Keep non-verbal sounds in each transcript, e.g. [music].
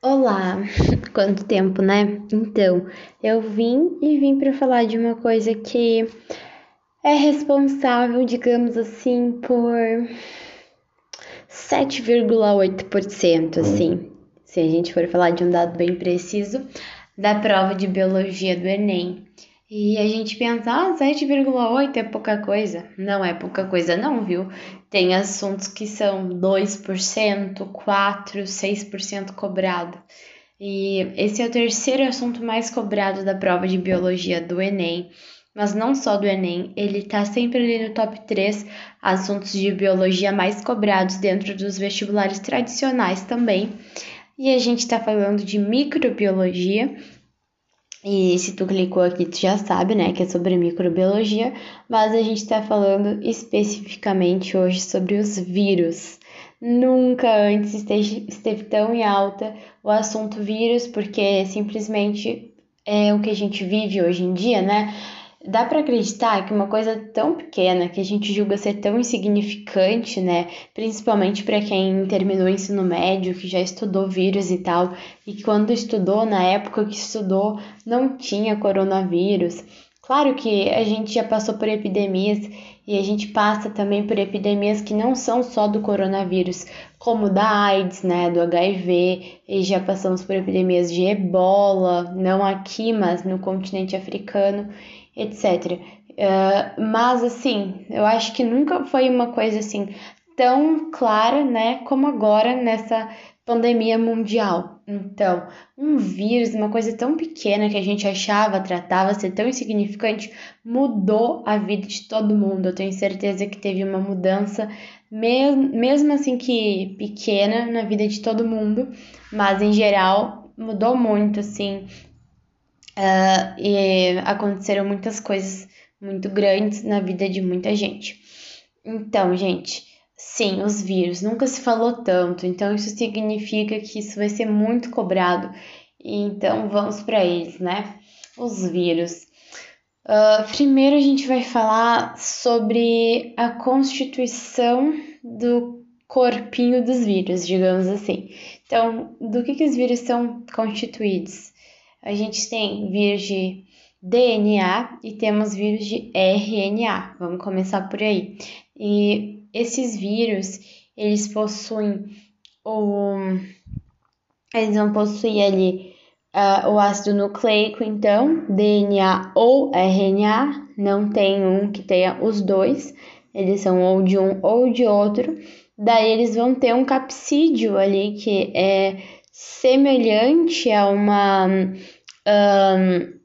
Olá, [laughs] quanto tempo, né? Então, eu vim e vim para falar de uma coisa que é responsável, digamos assim, por 7,8%, assim, se a gente for falar de um dado bem preciso, da prova de biologia do Enem. E a gente pensa, ah, 7,8 é pouca coisa. Não é pouca coisa, não, viu? Tem assuntos que são 2%, 4%, 6% cobrado. E esse é o terceiro assunto mais cobrado da prova de biologia do Enem. Mas não só do Enem, ele tá sempre ali no top 3 assuntos de biologia mais cobrados dentro dos vestibulares tradicionais também. E a gente está falando de microbiologia e se tu clicou aqui, tu já sabe, né, que é sobre microbiologia, mas a gente está falando especificamente hoje sobre os vírus. Nunca antes esteve, esteve tão em alta o assunto vírus, porque simplesmente é o que a gente vive hoje em dia, né? Dá para acreditar que uma coisa tão pequena, que a gente julga ser tão insignificante, né? Principalmente para quem terminou o ensino médio, que já estudou vírus e tal, e que quando estudou, na época que estudou, não tinha coronavírus. Claro que a gente já passou por epidemias e a gente passa também por epidemias que não são só do coronavírus, como da AIDS, né, do HIV, e já passamos por epidemias de ebola, não aqui, mas no continente africano etc. Uh, eh, mas assim, eu acho que nunca foi uma coisa assim tão clara, né, como agora nessa pandemia mundial. Então, um vírus, uma coisa tão pequena que a gente achava, tratava ser tão insignificante, mudou a vida de todo mundo. Eu tenho certeza que teve uma mudança, mesmo assim que pequena, na vida de todo mundo, mas em geral mudou muito, assim, Uh, e aconteceram muitas coisas muito grandes na vida de muita gente. Então, gente, sim, os vírus nunca se falou tanto, então isso significa que isso vai ser muito cobrado. Então, vamos para eles, né? Os vírus. Uh, primeiro, a gente vai falar sobre a constituição do corpinho dos vírus, digamos assim. Então, do que, que os vírus são constituídos? a gente tem vírus de DNA e temos vírus de RNA. Vamos começar por aí. E esses vírus, eles possuem o eles vão possuir ali uh, o ácido nucleico, então, DNA ou RNA, não tem um que tenha os dois, eles são ou de um ou de outro. Daí eles vão ter um capsídeo ali que é semelhante a uma um,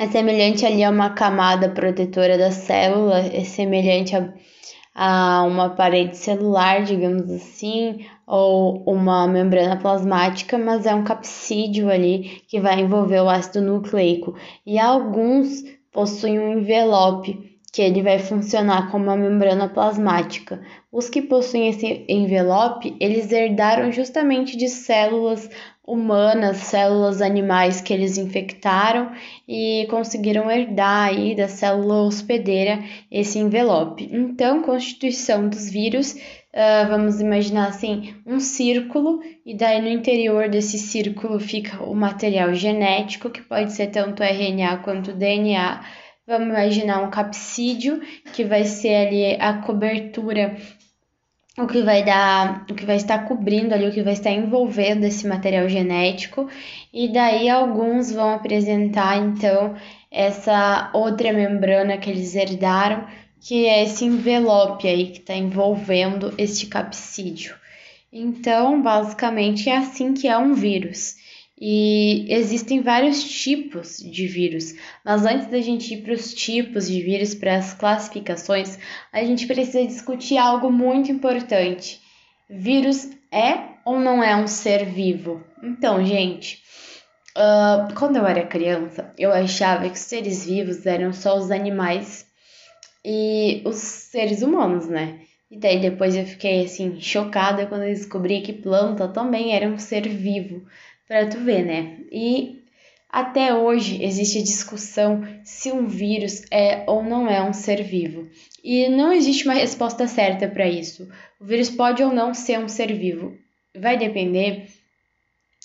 é semelhante ali a uma camada protetora da célula, é semelhante a, a uma parede celular, digamos assim, ou uma membrana plasmática, mas é um capsídeo ali que vai envolver o ácido nucleico. E alguns possuem um envelope que ele vai funcionar como uma membrana plasmática. Os que possuem esse envelope, eles herdaram justamente de células humanas, células animais que eles infectaram e conseguiram herdar aí da célula hospedeira esse envelope. Então, constituição dos vírus, uh, vamos imaginar assim, um círculo e daí no interior desse círculo fica o material genético, que pode ser tanto RNA quanto DNA, Vamos imaginar um capsídeo que vai ser ali a cobertura, o que vai dar, o que vai estar cobrindo ali, o que vai estar envolvendo esse material genético, e daí alguns vão apresentar então essa outra membrana que eles herdaram, que é esse envelope aí que está envolvendo este capsídeo. Então, basicamente é assim que é um vírus. E existem vários tipos de vírus, mas antes da gente ir para os tipos de vírus, para as classificações, a gente precisa discutir algo muito importante. Vírus é ou não é um ser vivo? Então, gente, uh, quando eu era criança, eu achava que os seres vivos eram só os animais e os seres humanos, né? E daí depois eu fiquei assim chocada quando eu descobri que planta também era um ser vivo para tu ver, né? E até hoje existe discussão se um vírus é ou não é um ser vivo. E não existe uma resposta certa para isso. O vírus pode ou não ser um ser vivo. Vai depender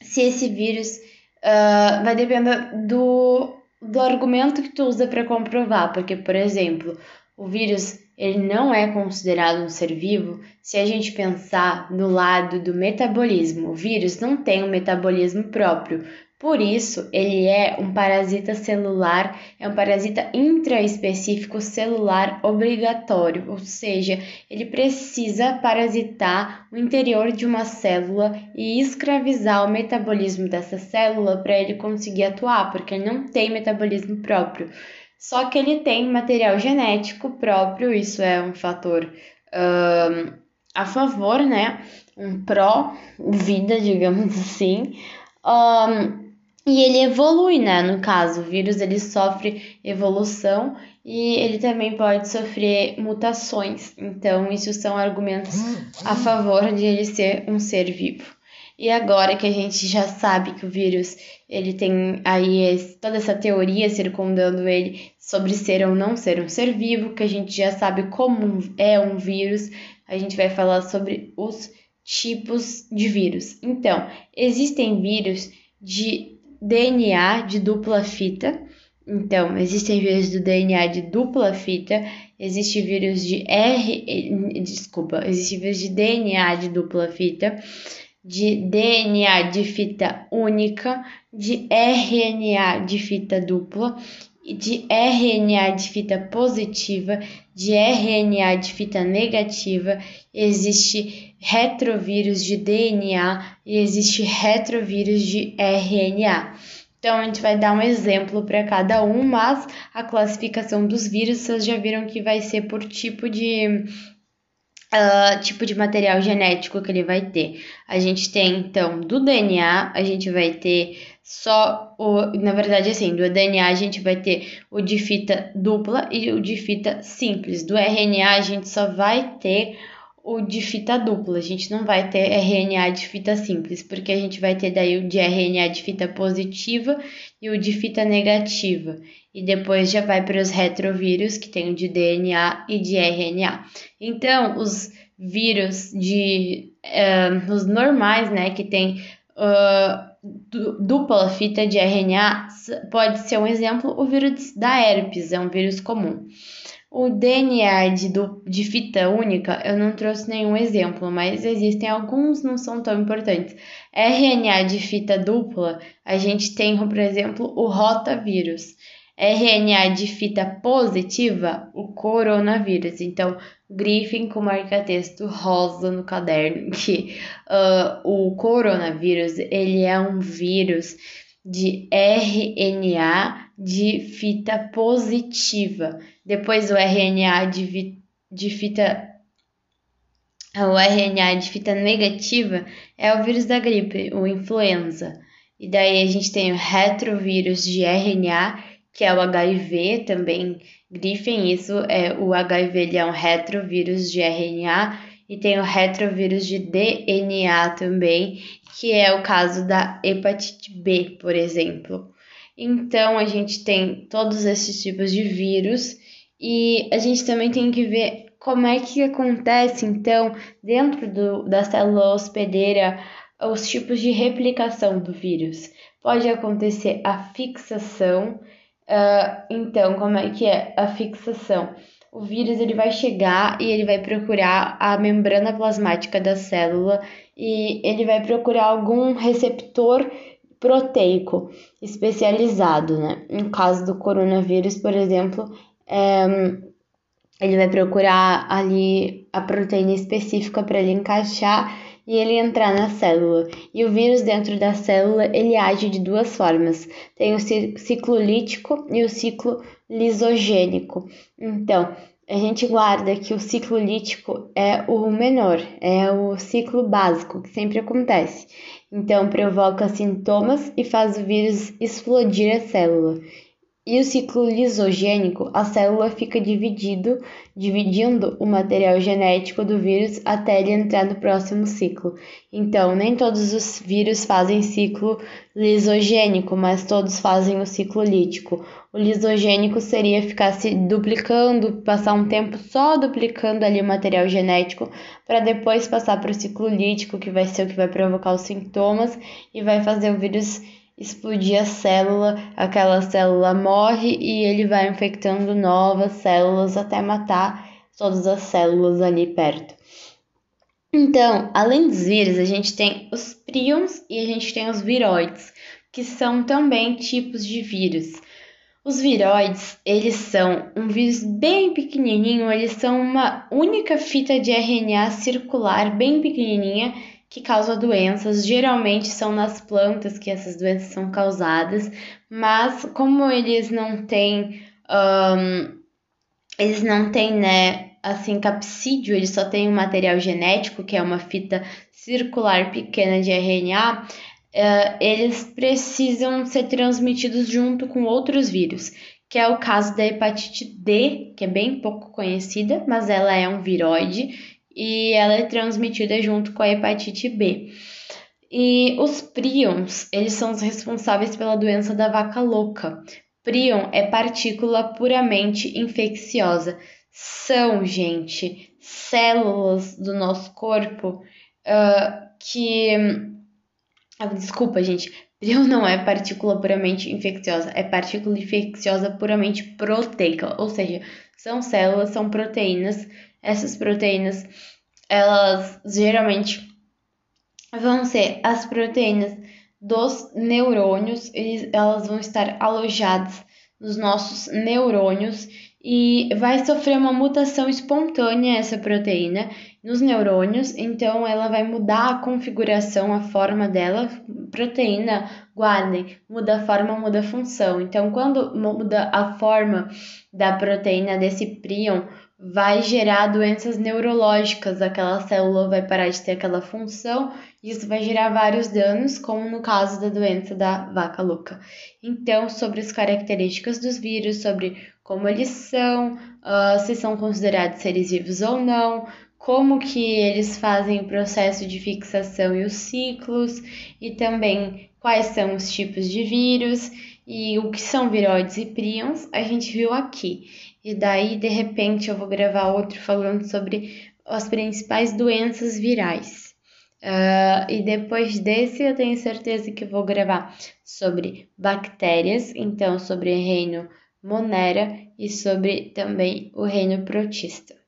se esse vírus uh, vai depender do, do argumento que tu usa para comprovar, porque, por exemplo, o vírus ele não é considerado um ser vivo se a gente pensar no lado do metabolismo. O vírus não tem um metabolismo próprio, por isso, ele é um parasita celular, é um parasita intraespecífico celular obrigatório, ou seja, ele precisa parasitar o interior de uma célula e escravizar o metabolismo dessa célula para ele conseguir atuar, porque ele não tem metabolismo próprio. Só que ele tem material genético próprio, isso é um fator um, a favor, né? Um pró-vida, [laughs] digamos assim. Um, e ele evolui, né? No caso, o vírus ele sofre evolução e ele também pode sofrer mutações. Então, isso são argumentos a favor de ele ser um ser vivo. E agora que a gente já sabe que o vírus ele tem aí toda essa teoria circundando ele sobre ser ou não ser um ser vivo, que a gente já sabe como é um vírus, a gente vai falar sobre os tipos de vírus. Então, existem vírus de DNA de dupla fita. Então, existem vírus do DNA de dupla fita, existe vírus de R, desculpa, existe vírus de DNA de dupla fita, de DNA de fita única, de RNA de fita dupla, de RNA de fita positiva, de RNA de fita negativa, existe retrovírus de DNA e existe retrovírus de RNA. Então, a gente vai dar um exemplo para cada um, mas a classificação dos vírus vocês já viram que vai ser por tipo de uh, tipo de material genético que ele vai ter. A gente tem, então, do DNA, a gente vai ter só o. Na verdade, assim, do DNA a gente vai ter o de fita dupla e o de fita simples. Do RNA a gente só vai ter o de fita dupla, a gente não vai ter RNA de fita simples, porque a gente vai ter daí o de RNA de fita positiva e o de fita negativa. E depois já vai para os retrovírus, que tem o de DNA e de RNA. Então, os vírus de uh, os normais, né, que tem uh, dupla fita de RNA, pode ser um exemplo o vírus da herpes, é um vírus comum. O DNA de, de fita única, eu não trouxe nenhum exemplo, mas existem alguns, não são tão importantes. RNA de fita dupla, a gente tem, por exemplo, o rotavírus. RNA de fita positiva, o coronavírus. Então, grifem com marca-texto rosa no caderno [laughs] que uh, o coronavírus ele é um vírus de RNA de fita positiva. Depois o RNA de, de fita o RNA de fita negativa é o vírus da gripe, o influenza. E daí a gente tem o retrovírus de RNA, que é o HIV também. Grifem isso, é o HIV ele é um retrovírus de RNA e tem o retrovírus de DNA também, que é o caso da hepatite B, por exemplo. Então, a gente tem todos esses tipos de vírus e a gente também tem que ver como é que acontece, então, dentro do, da célula hospedeira, os tipos de replicação do vírus. Pode acontecer a fixação. Uh, então, como é que é a fixação? o vírus ele vai chegar e ele vai procurar a membrana plasmática da célula e ele vai procurar algum receptor proteico especializado, né? No caso do coronavírus, por exemplo, é, ele vai procurar ali a proteína específica para ele encaixar e ele entrar na célula. E o vírus dentro da célula, ele age de duas formas. Tem o ciclo lítico e o ciclo lisogênico. Então, a gente guarda que o ciclo lítico é o menor, é o ciclo básico que sempre acontece. Então, provoca sintomas e faz o vírus explodir a célula. E o ciclo lisogênico, a célula fica dividido, dividindo o material genético do vírus até ele entrar no próximo ciclo. Então, nem todos os vírus fazem ciclo lisogênico, mas todos fazem o ciclo lítico. O lisogênico seria ficar se duplicando, passar um tempo só duplicando ali o material genético, para depois passar para o ciclo lítico, que vai ser o que vai provocar os sintomas e vai fazer o vírus explodir a célula, aquela célula morre e ele vai infectando novas células até matar todas as células ali perto. Então, além dos vírus, a gente tem os prions e a gente tem os viroides, que são também tipos de vírus. Os viroides, eles são um vírus bem pequenininho, eles são uma única fita de RNA circular bem pequenininha que causa doenças. Geralmente são nas plantas que essas doenças são causadas, mas como eles não têm, um, eles não têm, né, assim, capsídeo, eles só têm um material genético, que é uma fita circular pequena de RNA, uh, eh, eles precisam ser transmitidos junto com outros vírus, que é o caso da hepatite D, que é bem pouco conhecida, mas ela é um viroide e ela é transmitida junto com a hepatite B. E os prions, eles são os responsáveis pela doença da vaca louca. Prion é partícula puramente infecciosa. São, gente, células do nosso corpo uh, que. Ah, desculpa, gente. Prion não é partícula puramente infecciosa, é partícula infecciosa puramente proteica, ou seja, são células, são proteínas essas proteínas, elas geralmente vão ser as proteínas dos neurônios, elas vão estar alojadas nos nossos neurônios e vai sofrer uma mutação espontânea essa proteína nos neurônios, então ela vai mudar a configuração, a forma dela. Proteína, guardem, muda a forma, muda a função. Então, quando muda a forma da proteína desse prion, vai gerar doenças neurológicas, aquela célula vai parar de ter aquela função e isso vai gerar vários danos, como no caso da doença da vaca louca. Então, sobre as características dos vírus, sobre como eles são, uh, se são considerados seres vivos ou não, como que eles fazem o processo de fixação e os ciclos, e também quais são os tipos de vírus e o que são viroides e prions, a gente viu aqui. E daí, de repente, eu vou gravar outro falando sobre as principais doenças virais. Uh, e depois desse, eu tenho certeza que vou gravar sobre bactérias, então sobre o reino Monera e sobre também o reino protista.